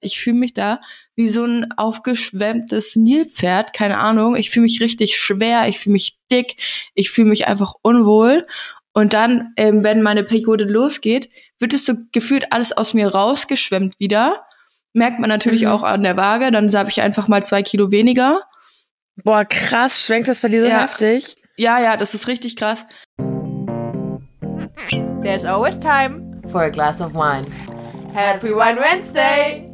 Ich fühle mich da wie so ein aufgeschwemmtes Nilpferd, keine Ahnung. Ich fühle mich richtig schwer, ich fühle mich dick, ich fühle mich einfach unwohl. Und dann, ähm, wenn meine Periode losgeht, wird es so gefühlt alles aus mir rausgeschwemmt wieder. Merkt man natürlich mhm. auch an der Waage. Dann habe ich einfach mal zwei Kilo weniger. Boah, krass, schwenkt das bei dir so ja. heftig? Ja, ja, das ist richtig krass. There's always time for a glass of wine. Happy Wine Wednesday!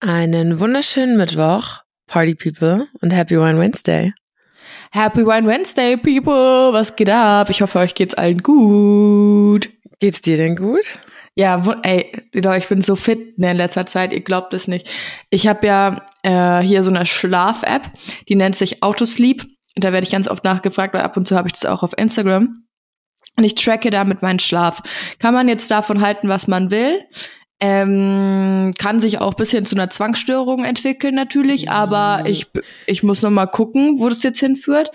Einen wunderschönen Mittwoch, Party People, und Happy Wine Wednesday. Happy Wine Wednesday, People! Was geht ab? Ich hoffe, euch geht's allen gut. Geht's dir denn gut? Ja, ey, ich bin so fit in letzter Zeit, ihr glaubt es nicht. Ich habe ja äh, hier so eine Schlaf-App, die nennt sich Autosleep. Da werde ich ganz oft nachgefragt, weil ab und zu habe ich das auch auf Instagram. Und ich tracke damit meinen Schlaf. Kann man jetzt davon halten, was man will. Ähm, kann sich auch bisschen zu einer Zwangsstörung entwickeln natürlich, aber ich, ich muss noch mal gucken, wo das jetzt hinführt.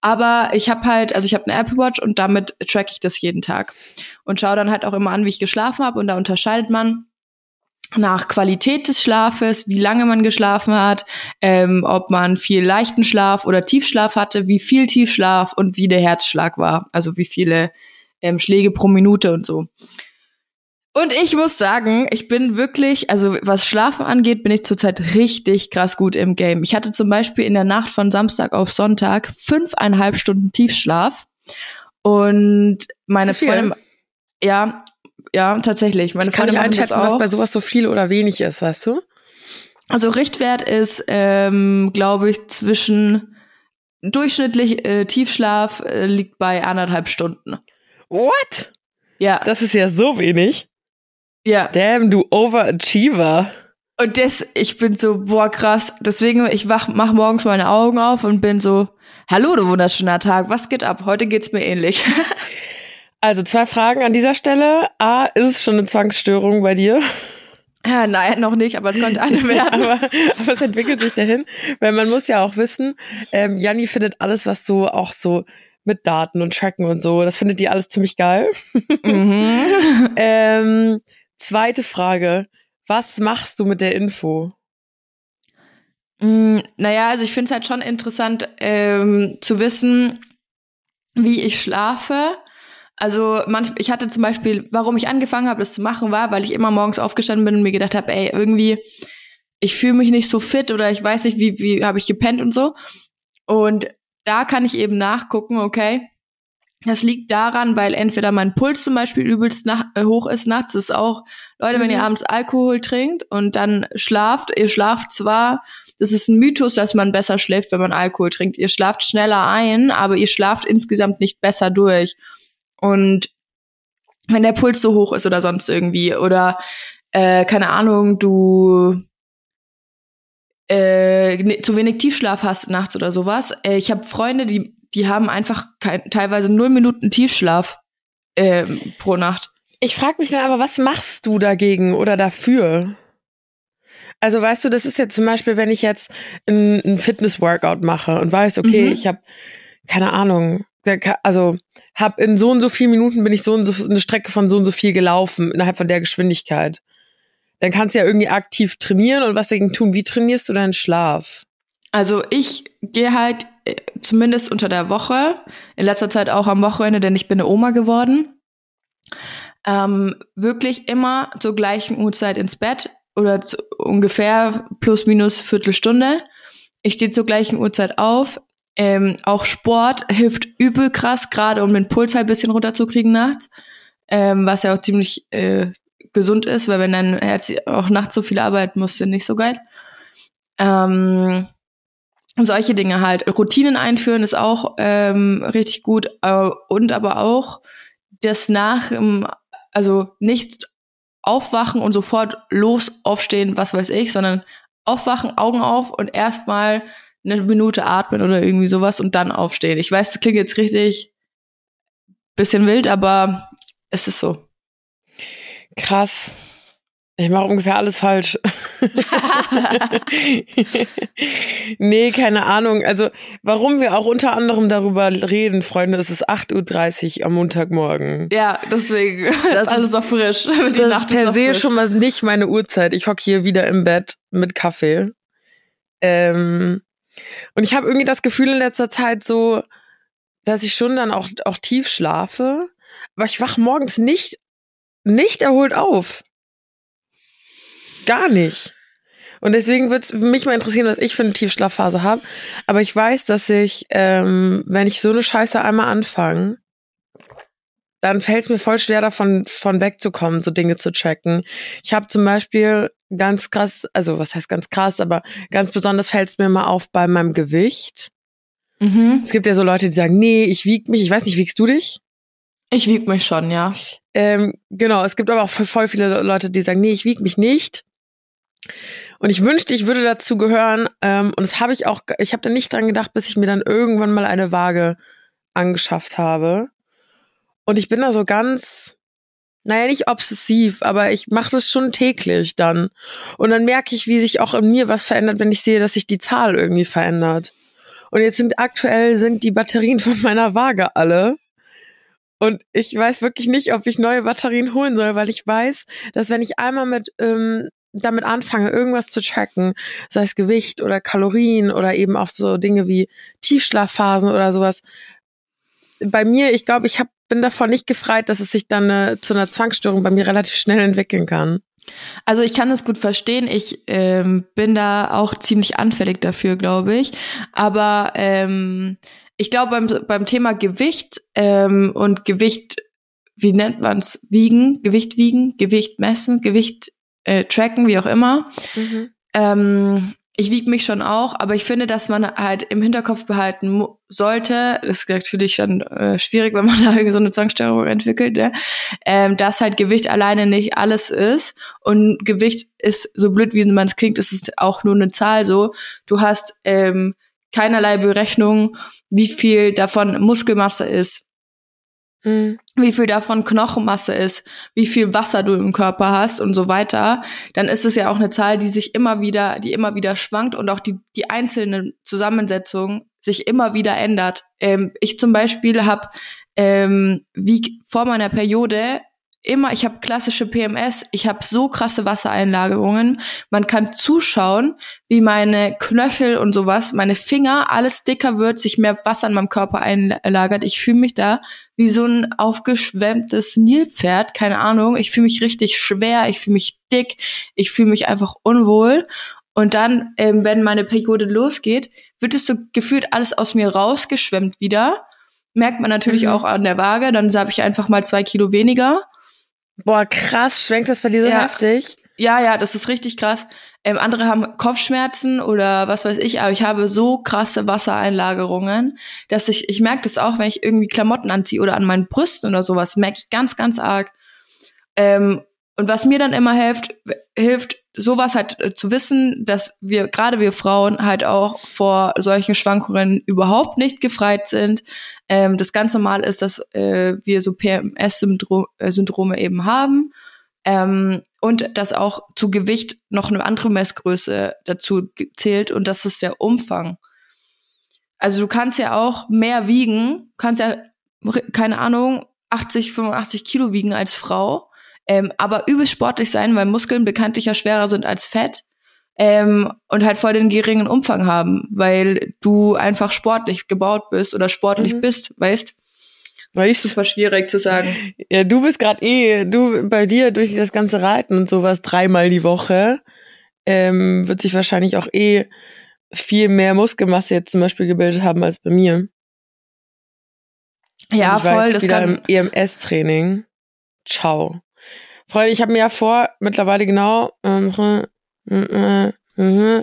Aber ich habe halt, also ich habe eine Apple Watch und damit track ich das jeden Tag und schaue dann halt auch immer an, wie ich geschlafen habe und da unterscheidet man nach Qualität des Schlafes, wie lange man geschlafen hat, ähm, ob man viel leichten Schlaf oder Tiefschlaf hatte, wie viel Tiefschlaf und wie der Herzschlag war, also wie viele ähm, Schläge pro Minute und so. Und ich muss sagen, ich bin wirklich, also was Schlafen angeht, bin ich zurzeit richtig krass gut im Game. Ich hatte zum Beispiel in der Nacht von Samstag auf Sonntag fünfeinhalb Stunden Tiefschlaf. Und meine Freundin, ja, ja, tatsächlich. Meine ich kann nicht einschätzen, was bei sowas so viel oder wenig ist, weißt du? Also Richtwert ist, ähm, glaube ich, zwischen durchschnittlich äh, Tiefschlaf äh, liegt bei anderthalb Stunden. What? Ja. Das ist ja so wenig. Ja. Damn, du Overachiever. Und das, ich bin so, boah, krass. Deswegen, ich wach, mach morgens meine Augen auf und bin so, hallo, du wunderschöner Tag, was geht ab? Heute geht's mir ähnlich. Also zwei Fragen an dieser Stelle. A, ist es schon eine Zwangsstörung bei dir? Ja, nein, noch nicht, aber es könnte eine werden. aber, aber, es entwickelt sich dahin, weil man muss ja auch wissen, ähm, Janni findet alles, was so auch so mit Daten und Tracken und so, das findet die alles ziemlich geil. Mhm. ähm, zweite Frage, was machst du mit der Info? Mm, naja, also ich finde es halt schon interessant ähm, zu wissen, wie ich schlafe also manch, ich hatte zum Beispiel, warum ich angefangen habe, das zu machen, war, weil ich immer morgens aufgestanden bin und mir gedacht habe, ey, irgendwie, ich fühle mich nicht so fit oder ich weiß nicht, wie, wie habe ich gepennt und so. Und da kann ich eben nachgucken, okay, das liegt daran, weil entweder mein Puls zum Beispiel übelst nach, äh, hoch ist nachts, ist auch, Leute, mhm. wenn ihr mhm. abends Alkohol trinkt und dann schlaft, ihr schlaft zwar, das ist ein Mythos, dass man besser schläft, wenn man Alkohol trinkt. Ihr schlaft schneller ein, aber ihr schlaft insgesamt nicht besser durch. Und wenn der Puls so hoch ist oder sonst irgendwie oder äh, keine Ahnung, du äh, ne, zu wenig Tiefschlaf hast nachts oder sowas. Äh, ich habe Freunde, die die haben einfach kein, teilweise null Minuten Tiefschlaf äh, pro Nacht. Ich frage mich dann aber, was machst du dagegen oder dafür? Also weißt du, das ist jetzt zum Beispiel, wenn ich jetzt ein, ein Fitness-Workout mache und weiß, okay, mhm. ich habe keine Ahnung, also habe in so und so vielen Minuten bin ich so und so eine Strecke von so und so viel gelaufen innerhalb von der Geschwindigkeit. Dann kannst du ja irgendwie aktiv trainieren und was dagegen tun. Wie trainierst du deinen Schlaf? Also ich gehe halt zumindest unter der Woche, in letzter Zeit auch am Wochenende, denn ich bin eine Oma geworden, ähm, wirklich immer zur gleichen Uhrzeit ins Bett oder zu, ungefähr plus minus Viertelstunde. Ich stehe zur gleichen Uhrzeit auf, ähm, auch Sport hilft übel krass, gerade um den Puls halt ein bisschen runterzukriegen nachts, ähm, was ja auch ziemlich äh, gesund ist, weil wenn dein Herz auch nachts so viel arbeiten muss, sind nicht so geil. Ähm, solche Dinge halt. Routinen einführen ist auch ähm, richtig gut äh, und aber auch das nach, also nicht aufwachen und sofort los aufstehen, was weiß ich, sondern aufwachen, Augen auf und erstmal eine Minute atmen oder irgendwie sowas und dann aufstehen. Ich weiß, das klingt jetzt richtig bisschen wild, aber es ist so. Krass. Ich mache ungefähr alles falsch. nee, keine Ahnung. Also, warum wir auch unter anderem darüber reden, Freunde, es ist 8.30 Uhr am Montagmorgen. Ja, deswegen das ist alles noch frisch. Die das Nacht ist per se frisch. schon mal nicht meine Uhrzeit. Ich hocke hier wieder im Bett mit Kaffee. Ähm, und ich habe irgendwie das Gefühl in letzter Zeit so, dass ich schon dann auch, auch tief schlafe, aber ich wach morgens nicht, nicht erholt auf. Gar nicht. Und deswegen würde es mich mal interessieren, was ich für eine Tiefschlafphase habe. Aber ich weiß, dass ich, ähm, wenn ich so eine Scheiße einmal anfange, dann fällt es mir voll schwer davon von wegzukommen, so Dinge zu checken. Ich habe zum Beispiel ganz krass, also was heißt ganz krass, aber ganz besonders fällt es mir mal auf bei meinem Gewicht. Mhm. Es gibt ja so Leute, die sagen, nee, ich wieg mich. Ich weiß nicht, wiegst du dich? Ich wieg mich schon, ja. Ähm, genau, es gibt aber auch voll viele Leute, die sagen, nee, ich wieg mich nicht. Und ich wünschte, ich würde dazu gehören. Ähm, und das habe ich auch, ich habe da nicht dran gedacht, bis ich mir dann irgendwann mal eine Waage angeschafft habe. Und ich bin da so ganz, naja, nicht obsessiv, aber ich mache das schon täglich dann. Und dann merke ich, wie sich auch in mir was verändert, wenn ich sehe, dass sich die Zahl irgendwie verändert. Und jetzt sind aktuell sind die Batterien von meiner Waage alle. Und ich weiß wirklich nicht, ob ich neue Batterien holen soll, weil ich weiß, dass wenn ich einmal mit ähm, damit anfange, irgendwas zu tracken, sei es Gewicht oder Kalorien oder eben auch so Dinge wie Tiefschlafphasen oder sowas, bei mir, ich glaube, ich hab, bin davon nicht gefreit, dass es sich dann äh, zu einer Zwangsstörung bei mir relativ schnell entwickeln kann. Also ich kann das gut verstehen. Ich ähm, bin da auch ziemlich anfällig dafür, glaube ich. Aber ähm, ich glaube beim, beim Thema Gewicht ähm, und Gewicht, wie nennt man's? Wiegen, Gewicht wiegen, Gewicht messen, Gewicht äh, tracken, wie auch immer. Mhm. Ähm, ich wiege mich schon auch, aber ich finde, dass man halt im Hinterkopf behalten sollte, das ist natürlich dann äh, schwierig, wenn man da so eine Zwangsstörung entwickelt, ne? ähm, dass halt Gewicht alleine nicht alles ist und Gewicht ist, so blöd wie man es klingt, ist es auch nur eine Zahl so. Du hast ähm, keinerlei Berechnung, wie viel davon Muskelmasse ist, mhm. wie viel davon Knochenmasse ist, wie viel Wasser du im Körper hast und so weiter, dann ist es ja auch eine Zahl, die sich immer wieder, die immer wieder schwankt und auch die, die einzelnen Zusammensetzungen sich immer wieder ändert. Ähm, ich zum Beispiel habe ähm, wie vor meiner Periode immer, ich habe klassische PMS, ich habe so krasse Wassereinlagerungen. Man kann zuschauen, wie meine Knöchel und sowas, meine Finger, alles dicker wird, sich mehr Wasser in meinem Körper einlagert. Ich fühle mich da wie so ein aufgeschwemmtes Nilpferd, keine Ahnung. Ich fühle mich richtig schwer, ich fühle mich dick, ich fühle mich einfach unwohl. Und dann, ähm, wenn meine Periode losgeht, wird es so gefühlt alles aus mir rausgeschwemmt wieder. Merkt man natürlich mhm. auch an der Waage. Dann habe ich einfach mal zwei Kilo weniger. Boah, krass, schwenkt das bei dir so ja. heftig? Ja, ja, das ist richtig krass. Ähm, andere haben Kopfschmerzen oder was weiß ich, aber ich habe so krasse Wassereinlagerungen, dass ich, ich merke das auch, wenn ich irgendwie Klamotten anziehe oder an meinen Brüsten oder sowas, merke ich ganz, ganz arg. Ähm, und was mir dann immer hilft, hilft, sowas halt äh, zu wissen, dass wir, gerade wir Frauen, halt auch vor solchen Schwankungen überhaupt nicht gefreit sind. Ähm, das ganz normal ist, dass äh, wir so PMS-Syndrome eben haben. Ähm, und dass auch zu Gewicht noch eine andere Messgröße dazu zählt und das ist der Umfang. Also du kannst ja auch mehr wiegen, kannst ja, keine Ahnung, 80, 85 Kilo wiegen als Frau ähm, aber übelst sportlich sein, weil Muskeln bekanntlich ja schwerer sind als Fett ähm, und halt voll den geringen Umfang haben, weil du einfach sportlich gebaut bist oder sportlich mhm. bist, weißt? Weißt du? Super schwierig zu sagen. Ja, du bist gerade eh, du bei dir durch das ganze Reiten und sowas dreimal die Woche ähm, wird sich wahrscheinlich auch eh viel mehr Muskelmasse jetzt zum Beispiel gebildet haben als bei mir. Ja, voll. das wieder kann im EMS-Training. Ciao. Freunde, ich habe mir ja vor, mittlerweile genau äh, äh, äh,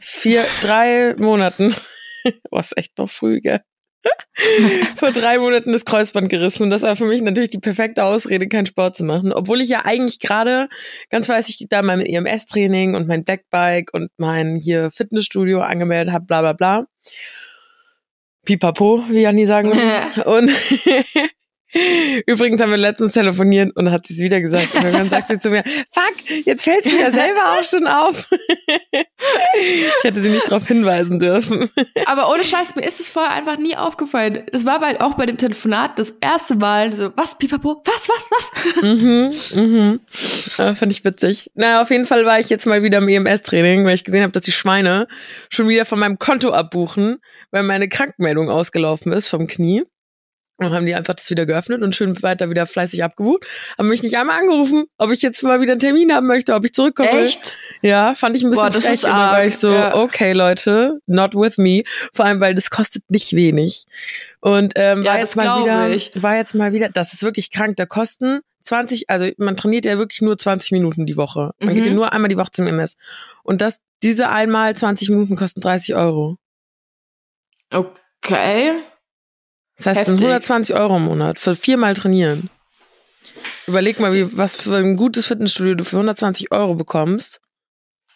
vier, drei Monaten, was echt noch früh, gell? vor drei Monaten das Kreuzband gerissen und das war für mich natürlich die perfekte Ausrede, keinen Sport zu machen. Obwohl ich ja eigentlich gerade ganz fleißig da mein EMS-Training und mein Backbike und mein hier Fitnessstudio angemeldet habe, bla bla bla. Pipapo, wie Janni sagen würde. und Übrigens haben wir letztens telefoniert und hat sie es wieder gesagt. Und dann sagt sie zu mir, fuck, jetzt fällt es mir ja selber auch schon auf. ich hätte sie nicht darauf hinweisen dürfen. Aber ohne Scheiß, mir ist es vorher einfach nie aufgefallen. Es war bei, auch bei dem Telefonat das erste Mal so, was, pipapo, was, was, was? Mhm, mhm. Ja, fand ich witzig. Naja, auf jeden Fall war ich jetzt mal wieder im EMS-Training, weil ich gesehen habe, dass die Schweine schon wieder von meinem Konto abbuchen, weil meine Krankmeldung ausgelaufen ist vom Knie. Und haben die einfach das wieder geöffnet und schön weiter wieder fleißig abgebucht. Haben mich nicht einmal angerufen, ob ich jetzt mal wieder einen Termin haben möchte, ob ich zurückkomme. Echt? Ja, fand ich ein bisschen Boah, das frech, ist immer, arg, weil ich so, ja. okay, Leute, not with me. Vor allem, weil das kostet nicht wenig. Und ähm, Ja, war jetzt mal wieder, ich. war jetzt mal wieder, das ist wirklich krank. Da kosten 20, also man trainiert ja wirklich nur 20 Minuten die Woche. Man geht ja Mhm. nur einmal die Woche zum MS. Und das, diese einmal 20 Minuten kosten 30 Euro. Okay. Das heißt, Heftig. 120 Euro im Monat für viermal trainieren. Überleg mal, wie, was für ein gutes Fitnessstudio du für 120 Euro bekommst.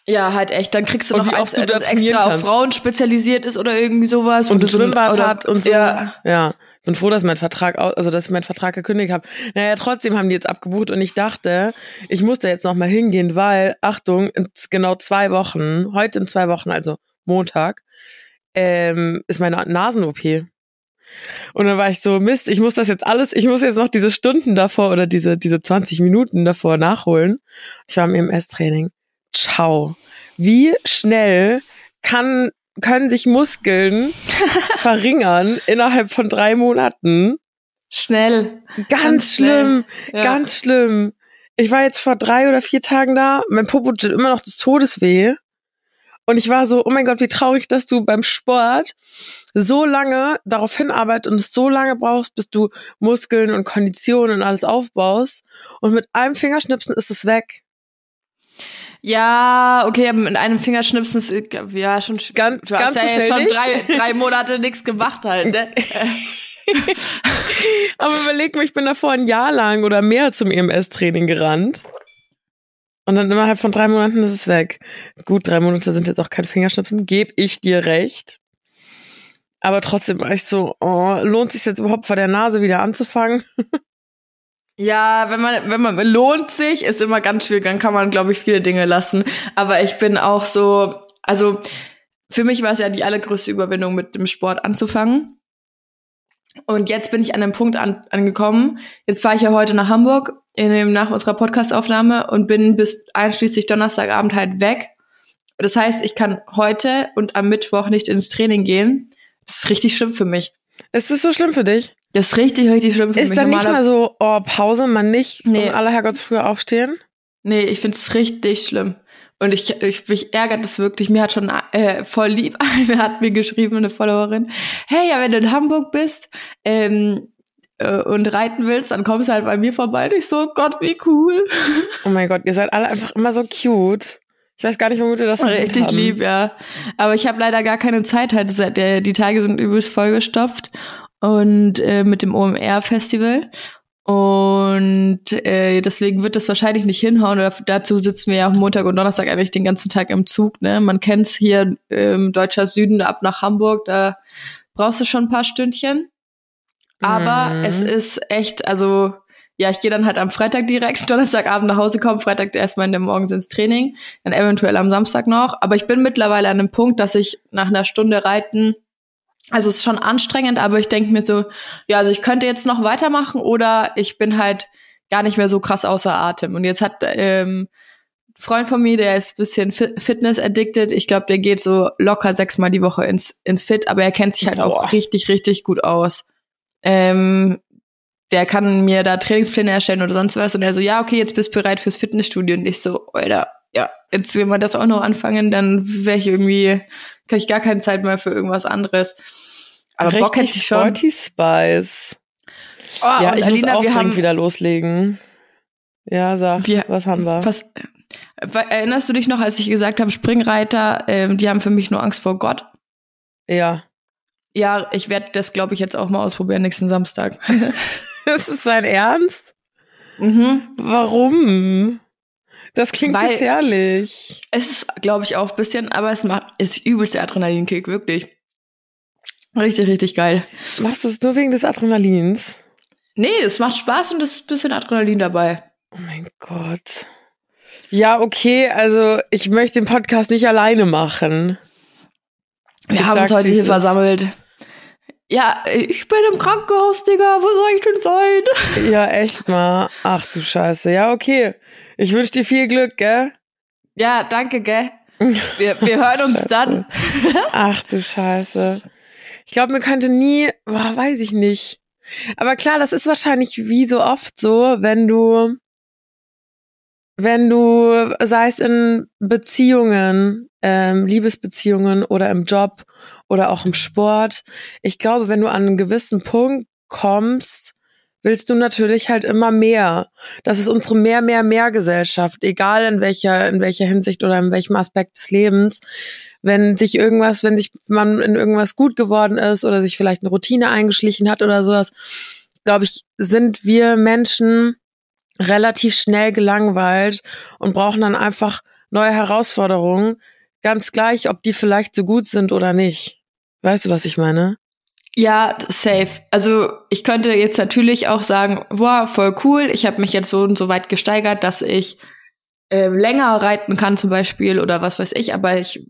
Ja, halt echt. Dann kriegst du Und noch eins, du äh, da das extra auf kannst. Frauen spezialisiert ist oder irgendwie sowas. Und du Schwimmbad oder- hat und so. Ja. ja. Bin froh, dass mein Vertrag, also dass ich meinen Vertrag gekündigt habe. Naja, trotzdem haben die jetzt abgebucht und ich dachte, ich muss da jetzt noch mal hingehen, weil, Achtung, in genau zwei Wochen, heute in zwei Wochen, also Montag, ähm, ist meine Nasen-OP. Und dann war ich so, Mist, ich muss das jetzt alles, ich muss jetzt noch diese Stunden davor oder diese, diese 20 Minuten davor nachholen. Ich war im EMS-Training. Ciao. Wie schnell kann, können sich Muskeln verringern innerhalb von drei Monaten? Schnell. Ganz, Ganz schnell. schlimm, Ja. ganz schlimm. Ich war jetzt vor drei oder vier Tagen da, mein Popo tut immer noch des Todes weh. Und ich war so, oh mein Gott, wie traurig, dass du beim Sport so lange darauf hinarbeitest und es so lange brauchst, bis du Muskeln und Kondition und alles aufbaust. Und mit einem Fingerschnipsen ist es weg. Ja, okay, aber mit einem Fingerschnipsen ist, ja, schon, Ganz- du hast ganz ja jetzt schon nicht. drei, drei Monate nichts gemacht halt, ne? Aber überleg mal, ich bin davor ein Jahr lang oder mehr zum EMS-Training gerannt. Und dann innerhalb von drei Monaten ist es weg. Gut, drei Monate sind jetzt auch kein Fingerschnipsen, geb ich dir recht. Aber trotzdem war ich so, oh, lohnt sich jetzt überhaupt vor der Nase wieder anzufangen? Ja, wenn man, wenn man lohnt sich, ist immer ganz schwierig, dann kann man, glaube ich, viele Dinge lassen. Aber ich bin auch so, also für mich war es ja die allergrößte Überwindung, mit dem Sport anzufangen. Und jetzt bin ich an einem Punkt an, angekommen. Jetzt fahre ich ja heute nach Hamburg in dem, nach unserer Podcastaufnahme und bin bis einschließlich Donnerstagabend halt weg. Das heißt, ich kann heute und am Mittwoch nicht ins Training gehen. Das ist richtig schlimm für mich. Ist das so schlimm für dich? Das ist richtig, richtig schlimm für Ist mich. dann nicht mal so, oh, Pause, man nicht Nee. um aller Herrgotts früher aufstehen? Nee, ich find's richtig schlimm. Und ich, ich mich ärgert es wirklich. Mir hat schon äh, voll lieb, eine hat mir geschrieben, eine Followerin, hey, ja, wenn du in Hamburg bist ähm, äh, und reiten willst, dann kommst du halt bei mir vorbei. Und ich so, Gott, wie cool. Oh mein Gott, ihr seid alle einfach immer so cute. Ich weiß gar nicht, womit ihr das Richtig haben. lieb, ja. Aber ich habe leider gar keine Zeit. Halt, die Tage sind übelst vollgestopft. Und äh, mit dem OMR-Festival. Und äh, deswegen wird das wahrscheinlich nicht hinhauen. Oder dazu sitzen wir ja auch Montag und Donnerstag eigentlich den ganzen Tag im Zug. Ne? Man kennt's hier im deutscher Süden ab nach Hamburg. Da brauchst du schon ein paar Stündchen. Aber Mhm. es ist echt, also ja, ich gehe dann halt am Freitag direkt, Donnerstagabend nach Hause kommen, Freitag erstmal in der Morgens ins Training, dann eventuell am Samstag noch. Aber ich bin mittlerweile an einem Punkt, dass ich nach einer Stunde Reiten, also es ist schon anstrengend, aber ich denke mir so, ja, also ich könnte jetzt noch weitermachen oder ich bin halt gar nicht mehr so krass außer Atem. Und jetzt hat ähm, ein Freund von mir, der ist ein bisschen Fi- Fitness-addicted. Ich glaube, der geht so locker sechsmal die Woche ins, ins Fit, aber er kennt sich halt Boah. auch richtig, richtig gut aus. Ähm, der kann mir da Trainingspläne erstellen oder sonst was. Und er so, ja, okay, jetzt bist du bereit fürs Fitnessstudio. Und ich so, Alter, ja, jetzt will man das auch noch anfangen, dann wäre ich irgendwie, kann ich gar keine Zeit mehr für irgendwas anderes. Aber Bock hätte Richtig ich schon. Sporty Spice. Oh, ja, ich Alina, muss auch wir dringend haben, wieder loslegen. Ja, sag, Wir- was haben wir? Was, äh, erinnerst du dich noch, als ich gesagt habe, Springreiter, ähm, die haben für mich nur Angst vor Gott? Ja. Ja, ich werde das, glaube ich, jetzt auch mal ausprobieren nächsten Samstag. Das ist sein Ernst? mhm. Warum? Das klingt Weil- gefährlich. Es ist, glaube ich, auch ein bisschen, aber es macht, ist übelst der Adrenalinkick, wirklich. Richtig, richtig geil. Machst du es nur wegen des Adrenalins? Nee, das macht Spaß und es ist ein bisschen Adrenalin dabei. Oh mein Gott. Ja, okay, also ich möchte den Podcast nicht alleine machen. Wir Ich haben uns heute hier versammelt. Ja, ich bin im Krankenhaus, Digga. Wo soll ich denn sein? Ja, echt mal. Ach du Scheiße. Ja, okay. Ich wünsche dir viel Glück, gell? Ja, danke, gell? Wir, wir hören uns dann. Ach du Scheiße. Ich glaube, mir könnte nie, boah, weiß ich nicht. Aber klar, das ist wahrscheinlich wie so oft so, wenn du, wenn du, sei es in Beziehungen, ähm, Liebesbeziehungen oder im Job oder auch im Sport. Ich glaube, wenn du an einen gewissen Punkt kommst, willst du natürlich halt immer mehr. Das ist unsere mehr, mehr, mehr Gesellschaft, egal in welcher, in welcher Hinsicht oder in welchem Aspekt des Lebens. Wenn sich irgendwas, wenn sich man in irgendwas gut geworden ist oder sich vielleicht eine Routine eingeschlichen hat oder sowas, glaube ich, sind wir Menschen relativ schnell gelangweilt und brauchen dann einfach neue Herausforderungen, ganz gleich, ob die vielleicht so gut sind oder nicht. Weißt du, was ich meine? Ja, safe. Also ich könnte jetzt natürlich auch sagen, wow, voll cool. Ich habe mich jetzt so und so weit gesteigert, dass ich ähm, länger reiten kann zum Beispiel oder was weiß ich. Aber ich,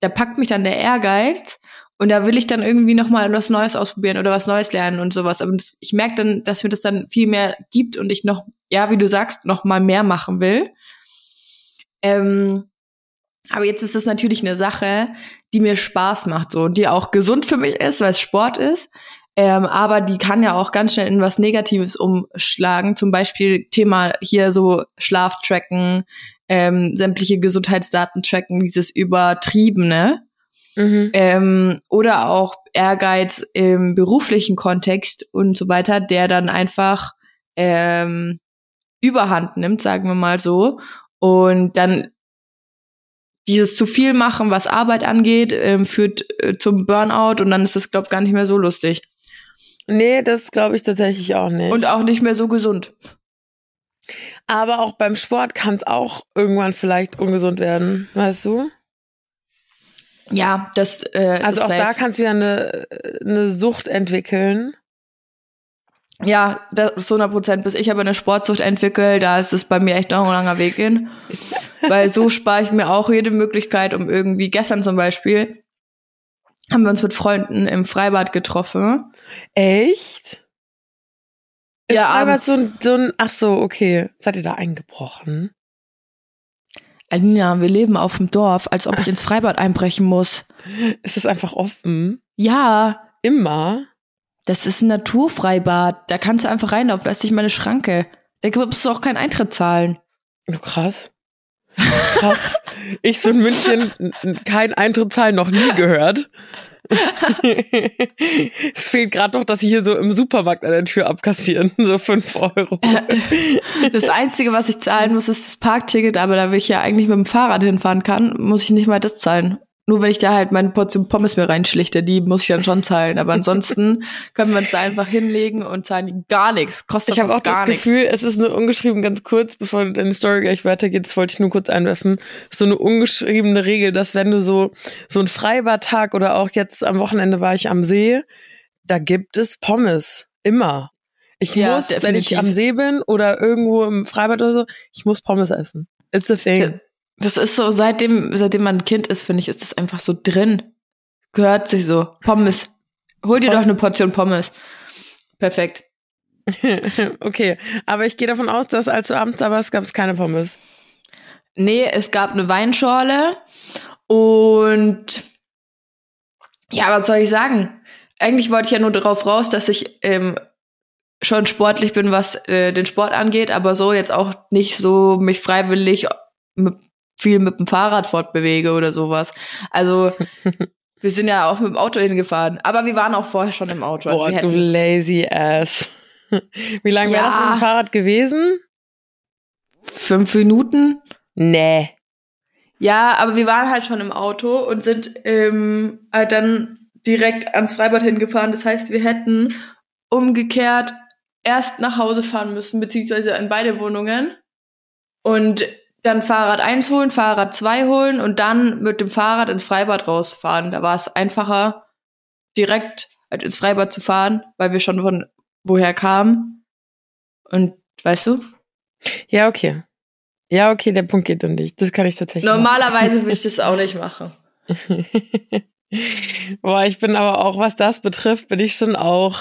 da packt mich dann der Ehrgeiz und da will ich dann irgendwie noch mal was Neues ausprobieren oder was Neues lernen und sowas. Aber ich merke dann, dass mir das dann viel mehr gibt und ich noch, ja, wie du sagst, noch mal mehr machen will. Ähm, aber jetzt ist das natürlich eine Sache, die mir Spaß macht so und die auch gesund für mich ist, weil es Sport ist. Ähm, aber die kann ja auch ganz schnell in was Negatives umschlagen. Zum Beispiel Thema hier so Schlaf tracken, ähm, sämtliche Gesundheitsdaten tracken, dieses Übertriebene. Mhm. Ähm, oder auch Ehrgeiz im beruflichen Kontext und so weiter, der dann einfach ähm, Überhand nimmt, sagen wir mal so. Und dann dieses zu viel machen, was Arbeit angeht, ähm, führt äh, zum Burnout und dann ist das, glaube ich, gar nicht mehr so lustig. Nee, das glaube ich tatsächlich auch nicht. Und auch nicht mehr so gesund. Aber auch beim Sport kann es auch irgendwann vielleicht ungesund werden, weißt du? Ja, das äh, Also das auch da safe. kannst du ja eine, eine Sucht entwickeln. Ja, das ist 100 Prozent. Bis ich aber eine Sportsucht entwickle, da ist es bei mir echt noch ein langer Weg hin. Weil so spare ich mir auch jede Möglichkeit, um irgendwie, gestern zum Beispiel, haben wir uns mit Freunden im Freibad getroffen. Echt? Ist Ja, aber abends. so ein, so ein, ach so, okay. Seid ihr da eingebrochen? Alina, wir leben auf dem Dorf, als ob ich ins Freibad einbrechen muss. Ist das einfach offen? Ja, Immer? das ist ein Naturfreibad. Da kannst du einfach reinlaufen. Da ist nicht meine Schranke. Da musst du auch keinen Eintritt zahlen. Oh, krass. Krass. ich so in München n- n- kein Eintritt zahlen noch nie gehört. es fehlt gerade noch, dass sie hier so im Supermarkt an der Tür abkassieren. So fünf Euro. Das Einzige, was ich zahlen muss, ist das Parkticket, aber da ich ja eigentlich mit dem Fahrrad hinfahren kann, muss ich nicht mal das zahlen. Nur wenn ich da halt meine Portion Pommes mir reinschlichte, die muss ich dann schon zahlen. Aber ansonsten können wir uns da einfach hinlegen und zahlen gar nichts. Kostet Ich habe auch das nichts. Gefühl, es ist nur ungeschrieben, ganz kurz, bevor deine Story gleich weitergeht, das wollte ich nur kurz einwerfen, ist so eine ungeschriebene Regel, dass wenn du so, so ein Freibadtag oder auch jetzt am Wochenende war ich am See, da gibt es Pommes. Immer. Ich Ja, muss, wenn ich definitiv. am See bin oder irgendwo im Freibad oder so, ich muss Pommes essen. It's a thing. Das ist so, seitdem, seitdem man ein Kind ist, finde ich, ist das einfach so drin. Gehört sich so. Pommes. Hol dir doch eine Portion Pommes. Perfekt. okay, aber ich gehe davon aus, dass als du abends da warst, gab es keine Pommes. Nee, es gab eine Weinschorle und ja, was soll ich sagen? Eigentlich wollte ich ja nur darauf raus, dass ich ähm, schon sportlich bin, was äh, den Sport angeht, aber so jetzt auch nicht so mich freiwillig mit, viel mit dem Fahrrad fortbewege oder sowas. Also wir sind ja auch mit dem Auto hingefahren, aber wir waren auch vorher schon im Auto. Also Boah, wir du lazy ass. Wie lange Ja. war das mit dem Fahrrad gewesen? fünf Minuten Nee. Ja, aber wir waren halt schon im Auto und sind ähm, halt dann direkt ans Freibad hingefahren. Das heißt, wir hätten umgekehrt erst nach Hause fahren müssen, beziehungsweise in beide Wohnungen. Und dann Fahrrad 1 holen, Fahrrad 2 holen und dann mit dem Fahrrad ins Freibad rausfahren. Da war es einfacher, direkt halt ins Freibad zu fahren, weil wir schon von woher kam. Und weißt du? Ja, okay. Ja, okay, der Punkt geht dann nicht. Das kann ich tatsächlich. Normalerweise würde ich das auch nicht machen. Boah, ich bin aber auch, was das betrifft, bin ich schon auch.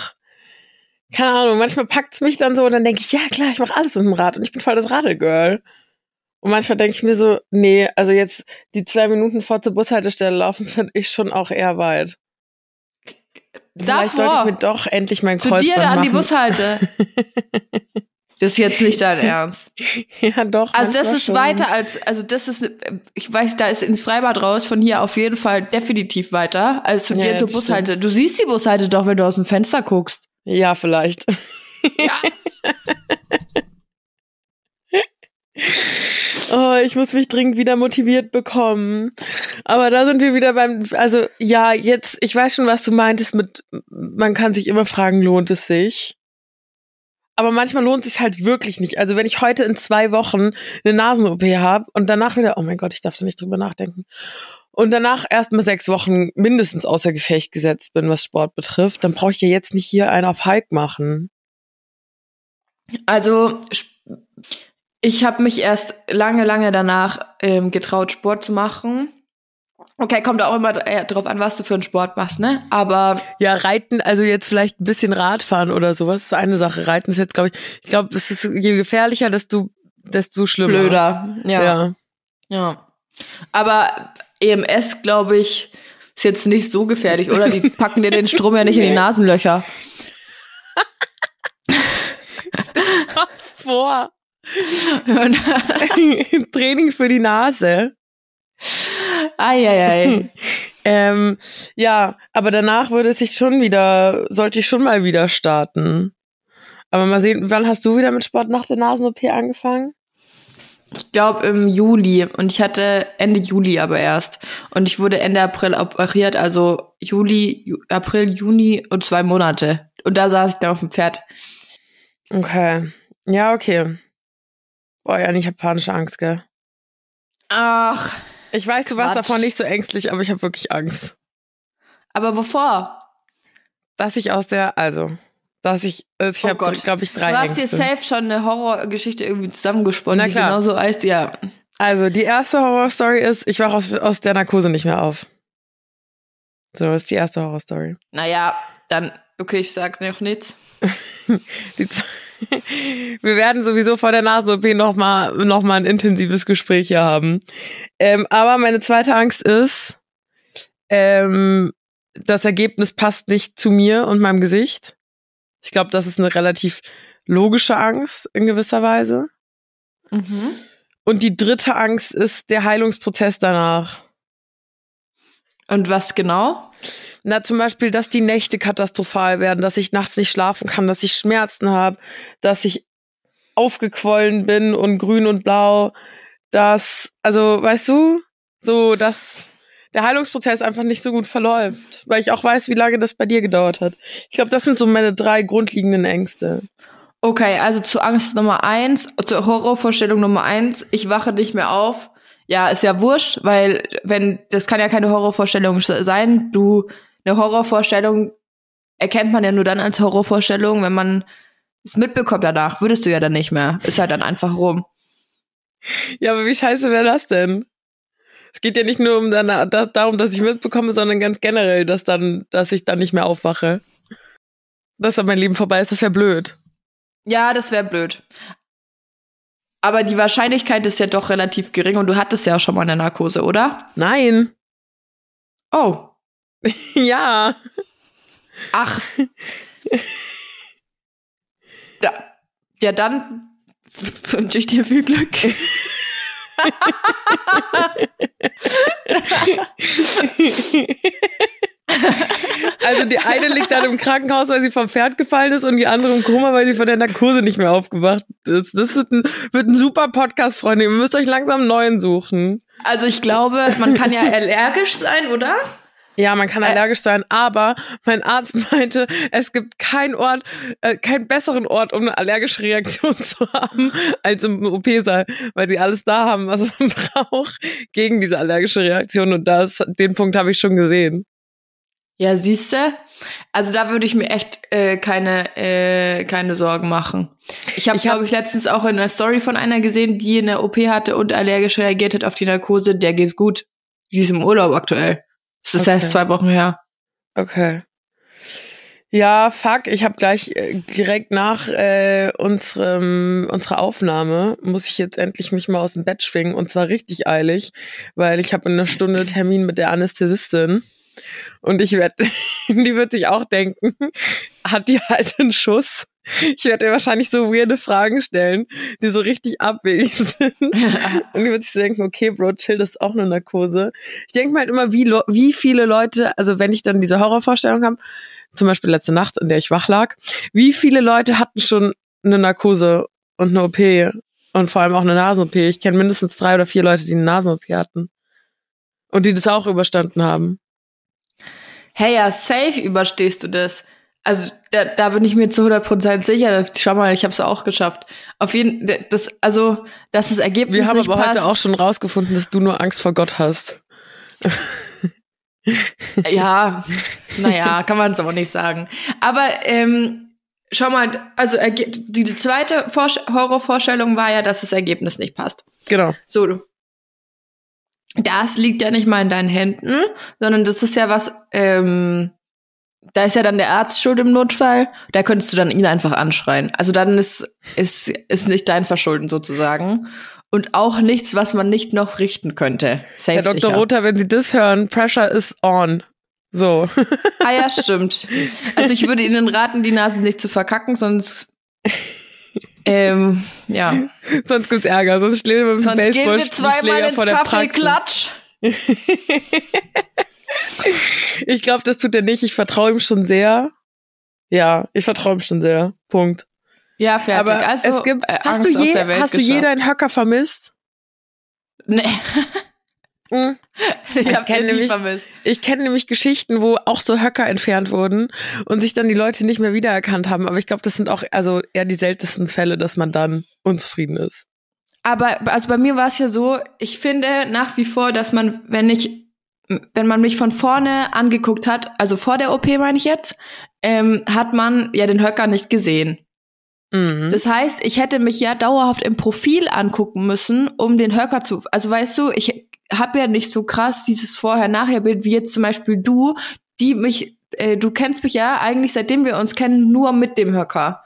Keine Ahnung, manchmal packt's mich dann so und dann denke ich, ja klar, ich mache alles mit dem Rad und ich bin voll das Radelgirl. Und manchmal denke ich mir so, nee, also jetzt die zwei Minuten vor zur Bushaltestelle laufen, finde ich schon auch eher weit. Vielleicht sollte ich mir doch endlich mein Zu Kreuzband dir da an die. Bushalte. Das ist jetzt nicht dein Ernst. ja, doch. Also das ist schon. weiter als, also das ist, ich weiß, da ist ins Freibad raus, von hier auf jeden Fall definitiv weiter als zu Ja, dir zur Bushalte. Du siehst die Bushalte doch, wenn du aus dem Fenster guckst. Ja, vielleicht. Ja. Oh, ich muss mich dringend wieder motiviert bekommen. Aber da sind wir wieder beim, also ja, jetzt, ich weiß schon, was du meintest mit, man kann sich immer fragen, lohnt es sich? Aber manchmal lohnt es sich halt wirklich nicht. Also wenn ich heute in zwei Wochen eine Nasen-OP habe und danach wieder, oh mein Gott, ich darf da nicht drüber nachdenken. Und danach erst mal sechs Wochen mindestens außer Gefecht gesetzt bin, was Sport betrifft, dann brauche ich ja jetzt nicht hier einen auf Hulk machen. Also ich habe mich erst lange, lange danach ähm, getraut, Sport zu machen. Okay, kommt auch immer drauf an, was du für einen Sport machst, ne? Aber Ja, Reiten, also jetzt vielleicht ein bisschen Radfahren oder sowas, ist eine Sache. Reiten ist jetzt, glaube ich, ich glaube, es ist je gefährlicher, desto, desto schlimmer. blöder. Ja. ja. Ja. Aber EMS, glaube ich, ist jetzt nicht so gefährlich, oder? Die packen dir den Strom ja nicht in die Nasenlöcher. Vor. Training für die Nase. Eieiei. Ähm, ja, aber danach würde es sich schon wieder, sollte ich schon mal wieder starten. Aber mal sehen, wann hast du wieder mit Sport nach der Nasen-OP angefangen? Ich glaube im Juli und ich hatte Ende Juli aber erst und ich wurde Ende April operiert, also Juli, Ju April, Juni und zwei Monate und da saß ich dann auf dem Pferd. Okay. Ja, okay. Boah, ja, ich habe panische Angst, gell? Ach, Ich weiß, du warst Quatsch. davon nicht so ängstlich, aber ich habe wirklich Angst. aber wovor? Dass ich aus der, also, dass ich, also ich Oh habe, glaube ich, drei Du hast dir safe schon eine Horrorgeschichte irgendwie zusammengesponnen, Na die klar. genauso heißt, ja. Also, die erste Horrorstory ist, ich wache aus, aus der Narkose nicht mehr auf. So, das ist die erste Horrorstory. Naja, dann, okay, ich sag noch nichts. Die z- Wir werden sowieso vor der Nasen-OP nochmal noch mal ein intensives Gespräch hier haben. Ähm, aber meine zweite Angst ist, ähm, das Ergebnis passt nicht zu mir und meinem Gesicht. Ich glaube, das ist eine relativ logische Angst in gewisser Weise. Mhm. Und die dritte Angst ist der Heilungsprozess danach. Und was genau? Na, zum Beispiel, dass die Nächte katastrophal werden, dass ich nachts nicht schlafen kann, dass ich Schmerzen habe, dass ich aufgequollen bin und grün und blau, dass, also, weißt du, so, dass der Heilungsprozess einfach nicht so gut verläuft, weil ich auch weiß, wie lange das bei dir gedauert hat. Ich glaube, das sind so meine drei grundlegenden Ängste. Okay, also zu Angst Nummer eins, zur Horrorvorstellung Nummer eins, ich wache nicht mehr auf. Ja, ist ja wurscht, weil wenn, das kann ja keine Horrorvorstellung sein. Du, eine Horrorvorstellung erkennt man ja nur dann als Horrorvorstellung, wenn man es mitbekommt danach. Würdest du ja dann nicht mehr. Ist halt dann einfach rum. Ja, aber wie scheiße wäre das denn? Es geht ja nicht nur um dann, da, darum, dass ich mitbekomme, sondern ganz generell, dass dann, dass ich dann nicht mehr aufwache. Dass dann mein Leben vorbei ist, das wäre blöd. Ja, das wäre blöd. Aber die Wahrscheinlichkeit ist ja doch relativ gering und du hattest ja auch schon mal eine Narkose, oder? Nein. Oh. ja. Ach. ja, ja, dann wünsche ich dir viel Glück. Also die eine liegt dann im Krankenhaus, weil sie vom Pferd gefallen ist und die andere im Koma, weil sie von der Narkose nicht mehr aufgewacht ist. Das ist ein, wird ein super Podcast, Freunde. Ihr müsst euch langsam einen neuen suchen. Also ich glaube, man kann ja allergisch sein, oder? Ja, man kann allergisch sein, aber mein Arzt meinte, es gibt keinen Ort, äh, keinen besseren Ort, um eine allergische Reaktion zu haben, als im OP-Saal, weil sie alles da haben, was man braucht gegen diese allergische Reaktion. Und das, den Punkt habe ich schon gesehen. Ja, siehste. Also da würde ich mir echt äh, keine äh, keine Sorgen machen. Ich habe, glaube ich, letztens auch in einer Story von einer gesehen, die eine OP hatte und allergisch reagiert hat auf die Narkose. Der geht's gut. Sie ist im Urlaub aktuell. Das ist Okay. erst zwei Wochen her. Okay. Ja, fuck, ich habe gleich äh, direkt nach äh, unserem unserer Aufnahme muss ich jetzt endlich mich mal aus dem Bett schwingen und zwar richtig eilig, weil ich habe in einer Stunde Termin mit der Anästhesistin und ich werde die wird sich auch denken, hat die halt einen Schuss. Ich werde ihr wahrscheinlich so weirde Fragen stellen, die so richtig abwegig sind. Und die wird sich denken, okay, Bro, chill, das ist auch eine Narkose. Ich denke mir halt immer, wie, wie viele Leute, also wenn ich dann diese Horrorvorstellung habe, zum Beispiel letzte Nacht, in der ich wach lag, wie viele Leute hatten schon eine Narkose und eine OP und vor allem auch eine Nasen-OP. Ich kenne mindestens drei oder vier Leute, die eine Nasen-OP hatten. Und die das auch überstanden haben. Hey, ja, safe überstehst du das. Also da, da bin ich mir zu 100% sicher. Schau mal, ich habe es auch geschafft. Auf jeden das also, dass das Ergebnis Wir haben aber passt. heute auch schon rausgefunden, dass du nur Angst vor Gott hast. Ja, naja, kann man es auch nicht sagen. Aber ähm, schau mal, also diese zweite Horrorvorstellung war ja, dass das Ergebnis nicht passt. Genau. So. Das liegt ja nicht mal in deinen Händen, sondern das ist ja was, ähm, da ist ja dann der Arzt schuld im Notfall. Da könntest du dann ihn einfach anschreien. Also dann ist, ist, ist nicht dein Verschulden sozusagen. Und auch nichts, was man nicht noch richten könnte. Safe Herr Dr. sicher. Rother, wenn Sie das hören, Pressure is on. So. Ah ja, stimmt. Also ich würde Ihnen raten, die Nase nicht zu verkacken, sonst ähm, ja. Sonst gibt's Ärger. Sonst stehen wir mit dem Sonst gehen wir zweimal ins vor der Kaffee Praxis. Klatsch. Ich glaube, das tut er nicht. Ich vertraue ihm schon sehr. Ja, ich vertraue ihm schon sehr. Punkt. Ja, fertig. Aber also, es gibt. äh, hast Angst du je, hast du geschafft. je deinen Höcker vermisst? Nee, Mhm. ich kenn den nie nämlich-. Ich kenne nämlich Geschichten, wo auch so Höcker entfernt wurden und sich dann die Leute nicht mehr wiedererkannt haben. Aber ich glaube, das sind auch also eher die seltensten Fälle, dass man dann unzufrieden ist. Aber also bei mir war es ja so, ich finde nach wie vor, dass man, wenn ich, wenn man mich von vorne angeguckt hat, also vor der OP meine ich jetzt, ähm, hat man ja den Höcker nicht gesehen. Mhm. Das heißt, ich hätte mich ja dauerhaft im Profil angucken müssen, um den Höcker zu. Also weißt du, ich habe ja nicht so krass dieses Vorher-Nachher-Bild wie jetzt zum Beispiel du, die mich, äh, du kennst mich ja eigentlich seitdem wir uns kennen nur mit dem Höcker.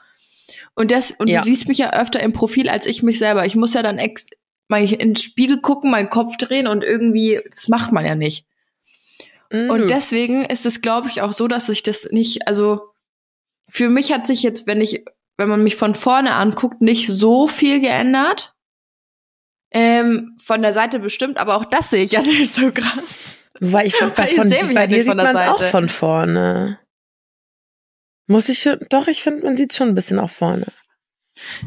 Und das und Ja. du siehst mich ja öfter im Profil als ich mich selber. Ich muss ja dann ex mal in den Spiegel gucken, meinen Kopf drehen und irgendwie, das macht man ja nicht. Mhm. Und deswegen ist es, glaube ich, auch so, dass ich das nicht, also für mich hat sich jetzt, wenn ich, wenn man mich von vorne anguckt, nicht so viel geändert. Ähm, von der Seite bestimmt, aber auch das sehe ich ja nicht so krass. Weil ich fand, bei, ich von, mich bei dir sieht von man es auch von vorne. Muss ich schon, doch, ich finde, man sieht schon ein bisschen auch vorne.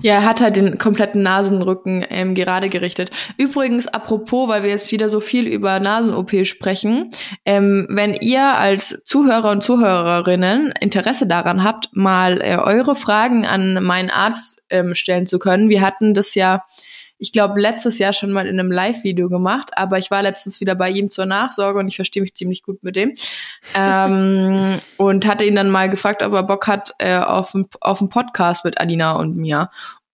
Ja, er hat halt den kompletten Nasenrücken ähm, gerade gerichtet. Übrigens, apropos, weil wir jetzt wieder so viel über Nasen-OP sprechen, ähm, wenn ihr als Zuhörer und Zuhörerinnen Interesse daran habt, mal äh, eure Fragen an meinen Arzt ähm, stellen zu können. Wir hatten das ja, ich glaube, letztes Jahr schon mal in einem Live-Video gemacht, aber ich war letztens wieder bei ihm zur Nachsorge und ich verstehe mich ziemlich gut mit dem. ähm, und hatte ihn dann mal gefragt, ob er Bock hat äh, auf, ein, auf einen Podcast mit Alina und mir.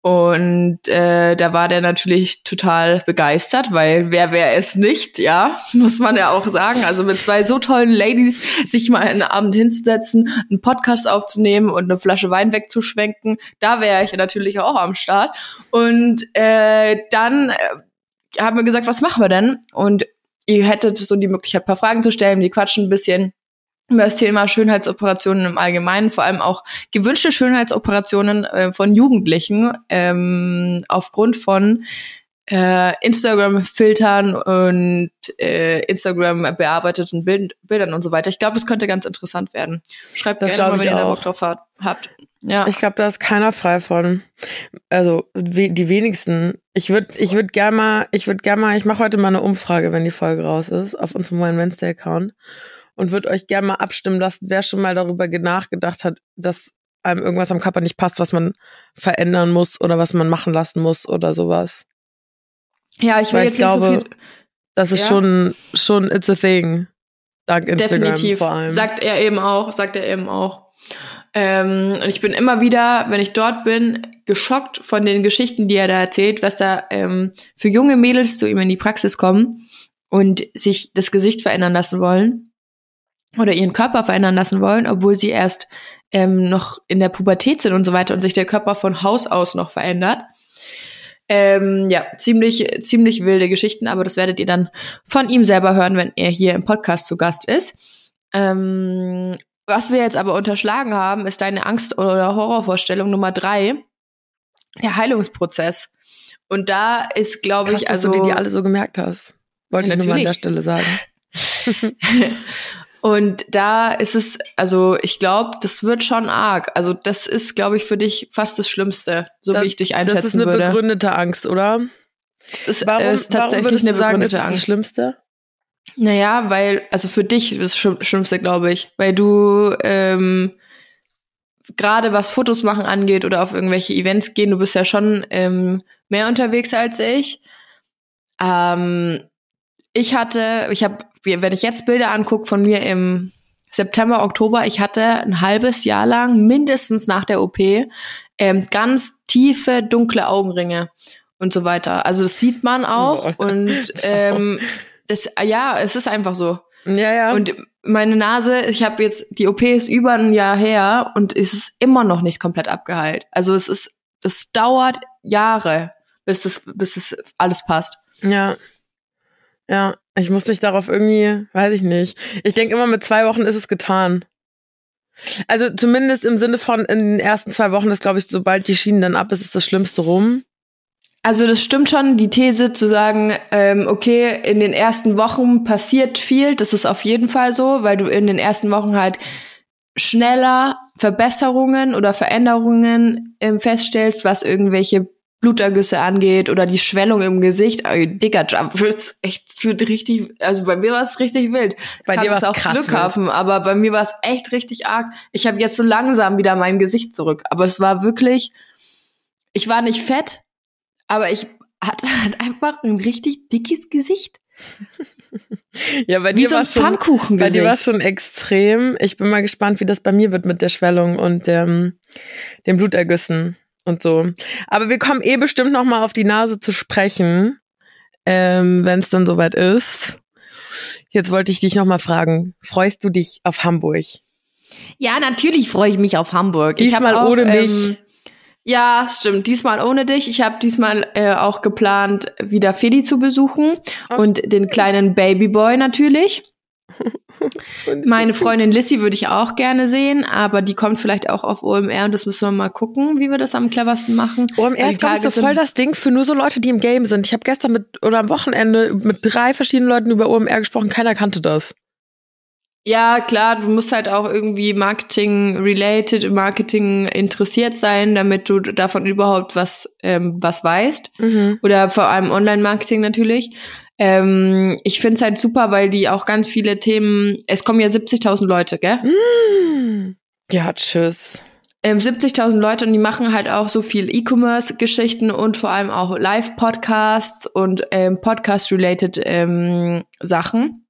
Und äh, da war der natürlich total begeistert, weil wer wäre es nicht, ja, muss man ja auch sagen. Also mit zwei so tollen Ladies sich mal einen Abend hinzusetzen, einen Podcast aufzunehmen und eine Flasche Wein wegzuschwenken, da wäre ich natürlich auch am Start. Und äh, dann äh, haben wir gesagt, was machen wir denn? Und ihr hättet so die Möglichkeit, ein paar Fragen zu stellen, die quatschen ein bisschen über das Thema Schönheitsoperationen im Allgemeinen, vor allem auch gewünschte Schönheitsoperationen äh, von Jugendlichen ähm, aufgrund von äh, Instagram-Filtern und äh, Instagram bearbeiteten Bild Bildern und so weiter. Ich glaube, das könnte ganz interessant werden. Schreibt Das gerne mal, wenn ihr da. Bock drauf habt. Ja. Ich glaube, da ist keiner frei von. Also we die wenigsten. Ich würde, ich würde gerne mal, ich würde gerne mal, ich mache heute mal eine Umfrage, wenn die Folge raus ist, auf unserem Wine Wednesday Account und würde euch gerne mal abstimmen lassen, wer schon mal darüber ge- nachgedacht hat, dass einem irgendwas am Körper nicht passt, was man verändern muss oder was man machen lassen muss oder sowas. ja, ich will weil jetzt ich glaube, nicht so viel. Das ist Ja. schon, schon, it's a thing. Dank Instagram Definitiv. vor allem. Sagt er eben auch, sagt er eben auch. Ähm, und ich bin immer wieder, wenn ich dort bin, geschockt von den Geschichten, die er da erzählt, was da ähm, für junge Mädels zu ihm in die Praxis kommen und sich das Gesicht verändern lassen wollen oder ihren Körper verändern lassen wollen, obwohl sie erst ähm, noch in der Pubertät sind und so weiter und sich der Körper von Haus aus noch verändert. Ähm, ja, ziemlich, ziemlich wilde Geschichten, aber das werdet ihr dann von ihm selber hören, wenn er hier im Podcast zu Gast ist. Ähm, was wir jetzt aber unterschlagen haben, ist deine Angst- oder Horrorvorstellung Nummer drei, der Heilungsprozess. Und da ist, glaube ich, dass also du dir die alle so gemerkt hast. Wollte ich nur mal an der. Stelle sagen. Und da ist es, also ich glaube, das wird schon arg. Also das ist, glaube ich, für dich fast das Schlimmste, so Das- wie ich dich Das ist einschätzen eine würde. begründete Angst, oder? Es ist, Warum, äh, ist warum tatsächlich würdest eine du sagen, begründete ist das das Angst. Schlimmste? Naja, weil, also für dich das Schlimm- Schlimmste, glaube ich, weil du ähm, gerade was Fotos machen angeht oder auf irgendwelche Events gehen, du bist ja schon ähm, mehr unterwegs als ich. Ähm, ich hatte, ich habe, wenn ich jetzt Bilder angucke von mir im September, Oktober, ich hatte ein halbes Jahr lang, mindestens nach der OP, ähm, ganz tiefe, dunkle Augenringe und so weiter. Also das sieht man auch Lol. und ähm, das, ja, es ist einfach so. Ja, ja. Und meine Nase, ich habe jetzt, die OP ist über ein Jahr her und es ist immer noch nicht komplett abgeheilt. Also es ist, es dauert Jahre, bis das, bis das alles passt. Ja. Ja, ich muss mich darauf irgendwie, weiß ich nicht. Ich denke immer, mit zwei Wochen ist es getan. Also zumindest im Sinne von, in den ersten zwei Wochen ist, glaube ich, sobald die Schienen dann ab ist, ist das Schlimmste rum. Also das stimmt schon, die These zu sagen, ähm, okay, in den ersten Wochen passiert viel, das ist auf jeden Fall so, weil du in den ersten Wochen halt schneller Verbesserungen oder Veränderungen ähm, feststellst, was irgendwelche Blutergüsse angeht oder die Schwellung im Gesicht. Ey, Digga, Jump wird's echt es wird richtig, also bei mir war es richtig wild. Bei Kann dir es war's auch Glück wild. haben, aber bei mir war es echt richtig arg. Ich habe jetzt so langsam wieder mein Gesicht zurück, aber es war wirklich, ich war nicht fett, aber ich hatte halt einfach ein richtig dickes Gesicht. Ja, bei Wie dir so war schon, bei dir war schon extrem. Ich bin mal gespannt, wie das bei mir wird mit der Schwellung und dem, den Blutergüssen und so. Aber wir kommen eh bestimmt noch mal auf die Nase zu sprechen, ähm, wenn es dann soweit ist. Jetzt wollte ich dich noch mal fragen, freust du dich auf Hamburg? Ja, natürlich freue ich mich auf Hamburg. Diesmal auch, ohne mich. Ähm, ja, stimmt. Diesmal ohne dich. Ich habe diesmal äh, auch geplant, wieder Fedi zu besuchen Ach. und den kleinen Babyboy natürlich. Meine Freundin Lissy würde ich auch gerne sehen, aber die kommt vielleicht auch auf OMR und das müssen wir mal gucken, wie wir das am cleversten machen. OMR ist, glaube ich, so voll das Ding für nur so Leute, die im Game sind. Ich habe gestern mit oder am Wochenende mit drei verschiedenen Leuten über OMR gesprochen. Keiner kannte das. Ja, klar, du musst halt auch irgendwie Marketing-related, Marketing interessiert sein, damit du davon überhaupt was, ähm, was weißt. Mhm. Oder vor allem Online-Marketing natürlich. Ähm, ich find's halt super, weil die auch ganz viele Themen, es kommen ja 70.000 Leute, gell? Mm. Ja, tschüss. Ähm, 70.000 Leute und die machen halt auch so viel E-Commerce-Geschichten und vor allem auch Live-Podcasts und ähm, Podcast-related ähm, Sachen.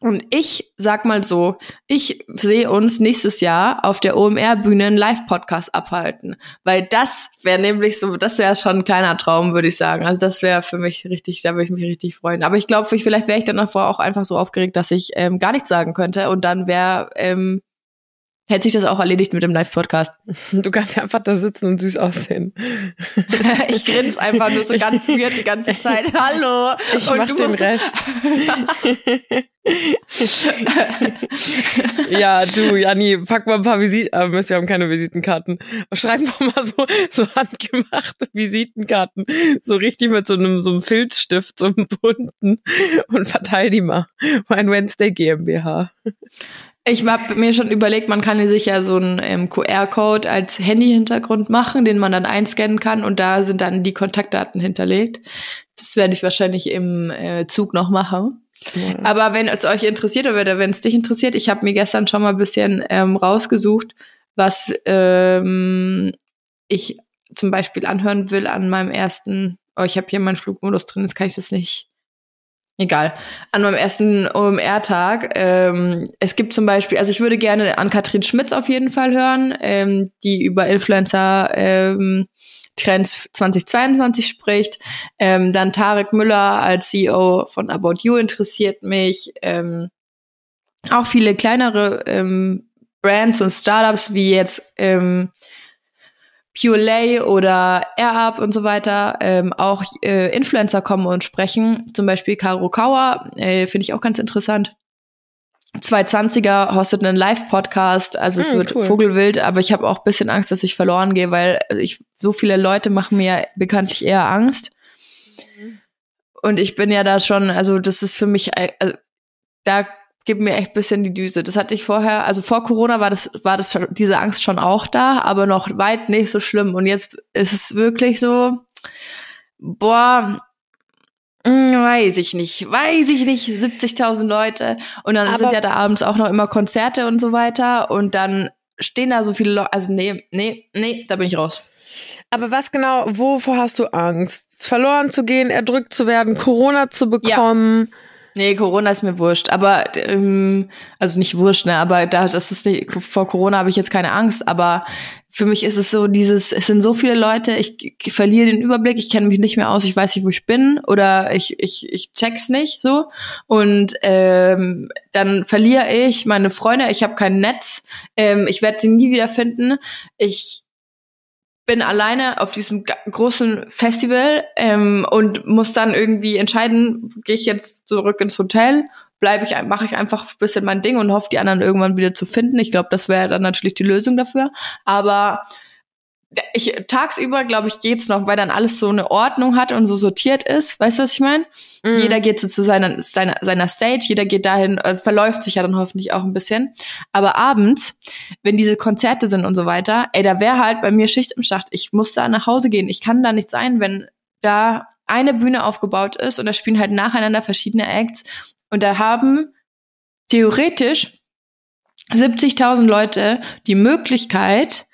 Und ich sag mal so, ich sehe uns nächstes Jahr auf der OMR-Bühne einen Live-Podcast abhalten. Weil das wäre nämlich so, das wäre schon ein kleiner Traum, würde ich sagen. Also das wäre für mich richtig, da würde ich mich richtig freuen. Aber ich glaube, vielleicht wäre ich dann davor auch einfach so aufgeregt, dass ich ähm, gar nichts sagen könnte. Und dann wäre, ähm, hätte sich das auch erledigt mit dem Live-Podcast. Du kannst ja einfach da sitzen und süß aussehen. ich grinse einfach nur so ganz weird die ganze Zeit. Hallo. Ich mach den musst- Rest. ja, du, Janni, pack mal ein paar Visiten. Aber Mist, wir haben keine Visitenkarten. Schreib doch mal so, so handgemachte Visitenkarten. So richtig mit so einem, so einem Filzstift, so einem bunten. Und verteil die mal. Mein Wednesday GmbH. Ich habe mir schon überlegt, man kann sich ja so einen ähm, QR-Code als Handy-Hintergrund machen, den man dann einscannen kann und da sind dann die Kontaktdaten hinterlegt. Das werde ich wahrscheinlich im äh, Zug noch machen. Aber wenn es euch interessiert oder wenn es dich interessiert, ich habe mir gestern schon mal ein bisschen ähm, rausgesucht, was ähm, ich zum Beispiel anhören will an meinem ersten. Oh, ich habe hier meinen Flugmodus drin, jetzt kann ich das nicht egal, an meinem ersten OMR-Tag. Ähm, es gibt zum Beispiel, also ich würde gerne an Katrin Schmitz auf jeden Fall hören, ähm, die über Influencer ähm, Trends 2022 spricht. Ähm, dann Tarek Müller als CEO von About You interessiert mich. Ähm, auch viele kleinere ähm, Brands und Startups wie jetzt ähm, Pure oder AirUp und so weiter ähm, auch äh, Influencer kommen und sprechen. Zum Beispiel Caro Kauer, äh, finde ich auch ganz interessant. 220er hostet einen Live-Podcast, also es mm, wird cool. Vogelwild, aber ich habe auch bisschen Angst, dass ich verloren gehe, weil ich so viele Leute machen mir bekanntlich eher Angst. Und ich bin ja da schon, also das ist für mich, also, da gibt mir echt bisschen die Düse. Das hatte ich vorher, also vor Corona war das, war das schon, diese Angst schon auch da, aber noch weit nicht so schlimm. Und jetzt ist es wirklich so, boah, hm, weiß ich nicht, weiß ich nicht, 70.000 Leute. Und dann aber sind ja da abends auch noch immer Konzerte und so weiter. Und dann stehen da so viele Leute, also nee, nee, nee, da bin ich raus. Aber was genau, wovor hast du Angst? Verloren zu gehen, erdrückt zu werden, Corona zu bekommen? Ja. Nee, Corona ist mir wurscht. Aber, ähm, also nicht wurscht, ne, aber da, das ist nicht, vor Corona habe ich jetzt keine Angst, aber für mich ist es so dieses, es sind so viele Leute, ich, ich verliere den Überblick, ich kenne mich nicht mehr aus, ich weiß nicht, wo ich bin oder ich, ich, ich check's nicht so. Und ähm, dann verliere ich meine Freunde, ich habe kein Netz, ähm, ich werde sie nie wieder finden. Ich bin alleine auf diesem großen Festival ähm, und muss dann irgendwie entscheiden, gehe ich jetzt zurück ins Hotel, bleibe ich, mache ich einfach ein bisschen mein Ding und hoffe, die anderen irgendwann wieder zu finden. Ich glaube, das wäre dann natürlich die Lösung dafür. Aber ich tagsüber glaube ich geht's noch, weil dann alles so eine Ordnung hat und so sortiert ist. Weißt du, was ich meine? Mhm. Jeder geht so zu seiner, seiner seiner Stage, jeder geht dahin, äh, verläuft sich ja dann hoffentlich auch ein bisschen. Aber abends, wenn diese Konzerte sind und so weiter, ey, da wäre halt bei mir Schicht im Schacht. Ich muss da nach Hause gehen. Ich kann da nicht sein, wenn da eine Bühne aufgebaut ist und da spielen halt nacheinander verschiedene Acts und da haben theoretisch 70.000 Leute die Möglichkeit,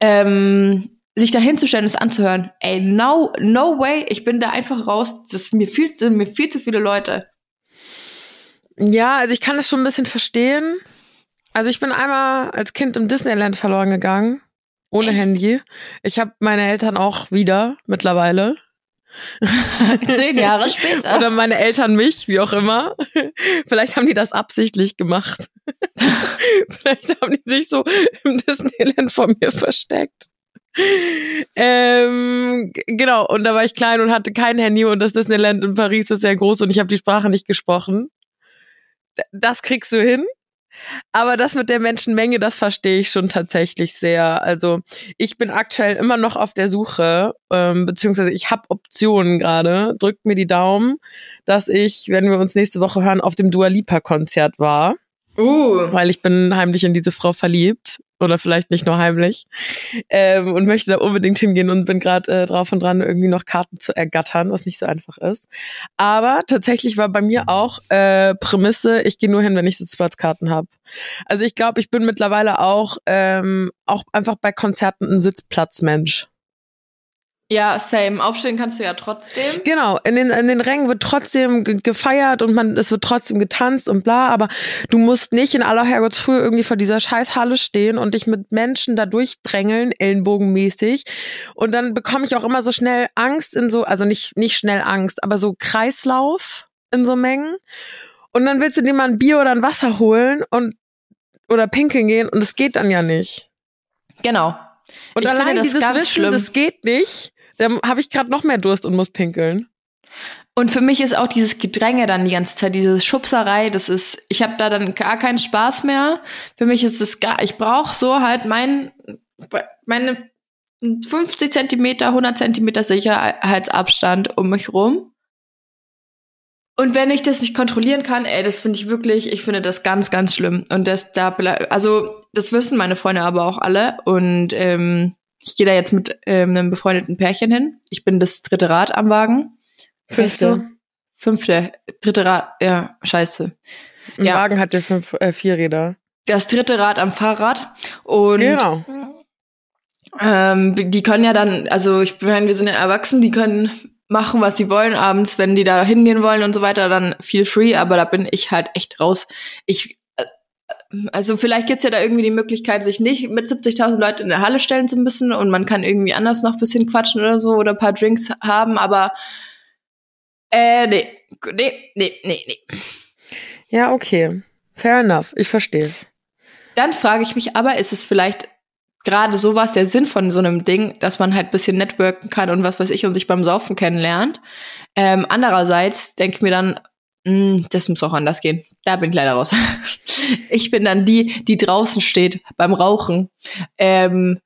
ähm, sich da hinzustellen, es anzuhören. Ey, no, no way, ich bin da einfach raus. Das ist mir viel zu, mir viel zu viele Leute. Ja, also ich kann das schon ein bisschen verstehen. Also ich bin einmal als Kind im Disneyland verloren gegangen, ohne Echt? Handy. Ich habe meine Eltern auch wieder mittlerweile. Zehn Jahre später. Oder meine Eltern mich, wie auch immer. Vielleicht haben die das absichtlich gemacht. Vielleicht haben die sich so im Disneyland vor mir versteckt. Ähm, genau, und da war ich klein und hatte kein Handy und das Disneyland in Paris ist sehr groß und ich habe die Sprache nicht gesprochen. Das kriegst du hin. Aber das mit der Menschenmenge, das verstehe ich schon tatsächlich sehr. Also ich bin aktuell immer noch auf der Suche, ähm, beziehungsweise ich habe Optionen gerade. Drückt mir die Daumen, dass ich, wenn wir uns nächste Woche hören, auf dem Dua Lipa Konzert war. Uh. Weil ich bin heimlich in diese Frau verliebt oder vielleicht nicht nur heimlich ähm, und möchte da unbedingt hingehen und bin gerade äh, drauf und dran, irgendwie noch Karten zu ergattern, was nicht so einfach ist. Aber tatsächlich war bei mir auch äh, Prämisse, ich gehe nur hin, wenn ich Sitzplatzkarten habe. Also ich glaube, ich bin mittlerweile auch ähm, auch einfach bei Konzerten ein Sitzplatzmensch. Ja, same. Aufstehen kannst du ja trotzdem. Genau, in den, in den Rängen wird trotzdem gefeiert und man, es wird trotzdem getanzt und bla, aber du musst nicht in aller Herrgottsfrühe irgendwie vor dieser Scheißhalle stehen und dich mit Menschen da durchdrängeln, ellenbogenmäßig. Und dann bekomme ich auch immer so schnell Angst in so, also nicht, nicht schnell Angst, aber so Kreislauf in so Mengen. Und dann willst du dir mal ein Bier oder ein Wasser holen und, oder pinkeln gehen und es geht dann ja nicht. Genau. Und ich allein dieses Wissen, schlimm. das geht nicht, dann habe ich gerade noch mehr Durst und muss pinkeln. Und für mich ist auch dieses Gedränge dann die ganze Zeit, diese Schubserei, das ist, ich habe da dann gar keinen Spaß mehr. Für mich ist es gar, ich brauche so halt mein, meine 50 Zentimeter, 100 Zentimeter Sicherheitsabstand um mich rum. Und wenn ich das nicht kontrollieren kann, ey, das finde ich wirklich, ich finde das ganz, ganz schlimm. Und das da, also das wissen meine Freunde aber auch alle. Und ähm, ich gehe da jetzt mit ähm, einem befreundeten Pärchen hin. Ich bin das dritte Rad am Wagen. Fünfte. Fünfte. Dritte Rad. Ja, scheiße. Ein ja. Wagen hat ja fünf, äh, vier Räder. Das dritte Rad am Fahrrad. Und genau. Ähm, die können ja dann, also ich meine, wir sind ja erwachsen, die können machen, was sie wollen abends, wenn die da hingehen wollen und so weiter, dann feel free, aber da bin ich halt echt raus. Ich also vielleicht gibt's ja da irgendwie die Möglichkeit, sich nicht mit 70.000 Leuten in der Halle stellen zu müssen und man kann irgendwie anders noch bisschen quatschen oder so oder paar Drinks haben, aber äh, nee, nee, nee, nee, nee. Ja, okay. Fair enough. Ich verstehe es. Dann frage ich mich aber, ist es vielleicht gerade sowas der Sinn von so einem Ding, dass man halt bisschen networken kann und was weiß ich und sich beim Saufen kennenlernt. Ähm, andererseits denke ich mir dann, das muss auch anders gehen. Da bin ich leider raus. ich bin dann die, die draußen steht beim Rauchen. Ähm,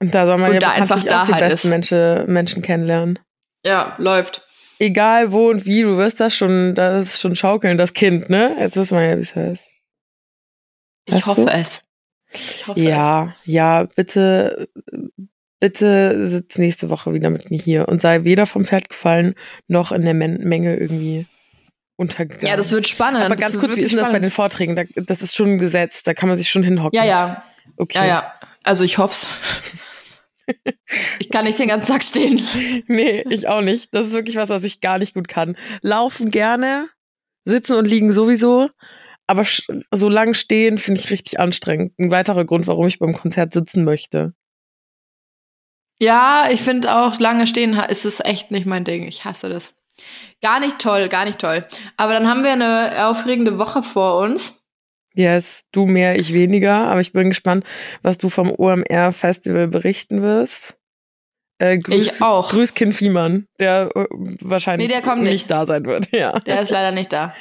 und da soll man ja da einfach da die halt besten ist. Menschen, Menschen kennenlernen. Ja, läuft. Egal wo und wie, du wirst das schon, das ist schon schaukeln, das Kind, ne? Jetzt wissen wir ja, wie es heißt. Ich hoffe du? es. Ich hoffe es. Ja, ja, bitte, bitte sitz nächste Woche wieder mit mir hier und sei weder vom Pferd gefallen, noch in der Men Menge irgendwie untergegangen. Ja, das wird spannend. Aber ganz kurz, wie ist denn das bei den Vorträgen? Da, das ist schon ein Gesetz, da kann man sich schon hinhocken. Ja, ja, Okay. ja, ja. Also ich hoff's. ich kann nicht den ganzen Tag stehen. Nee, ich auch nicht. Das ist wirklich was, was ich gar nicht gut kann. Laufen gerne, sitzen und liegen sowieso, aber so lang stehen finde ich richtig anstrengend. Ein weiterer Grund, warum ich beim Konzert sitzen möchte. Ja, ich finde auch, lange stehen ist es echt nicht mein Ding. Ich hasse das. Gar nicht toll, gar nicht toll. Aber dann haben wir eine aufregende Woche vor uns. Yes, du mehr, ich weniger, aber ich bin gespannt, was du vom OMR-Festival berichten wirst. Äh, grüß, Ich auch. Grüß Kind Fiemann, der äh, wahrscheinlich Nee, der kommt nicht. da sein wird. Ja. Der ist leider nicht da.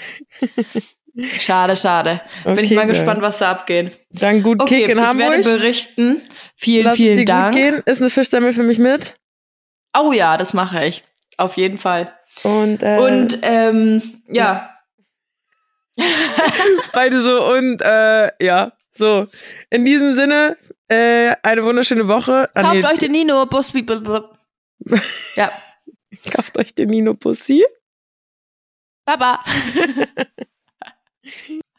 Schade, schade. Bin ich Okay, mal gespannt, was da abgeht. Dann gut Okay, Kick in ich Hamburg. werde berichten. Vielen, Lass vielen Dank. Ist eine Fischsemmel für mich mit. Oh ja, das mache ich. Auf jeden Fall. Und, äh, Und ähm, ja. beide so und äh, ja, so. In diesem Sinne, äh, eine wunderschöne Woche. Ah, Kauft nee, euch den Nino Bus. Ja, kauft euch den Nino Pussy. Baba.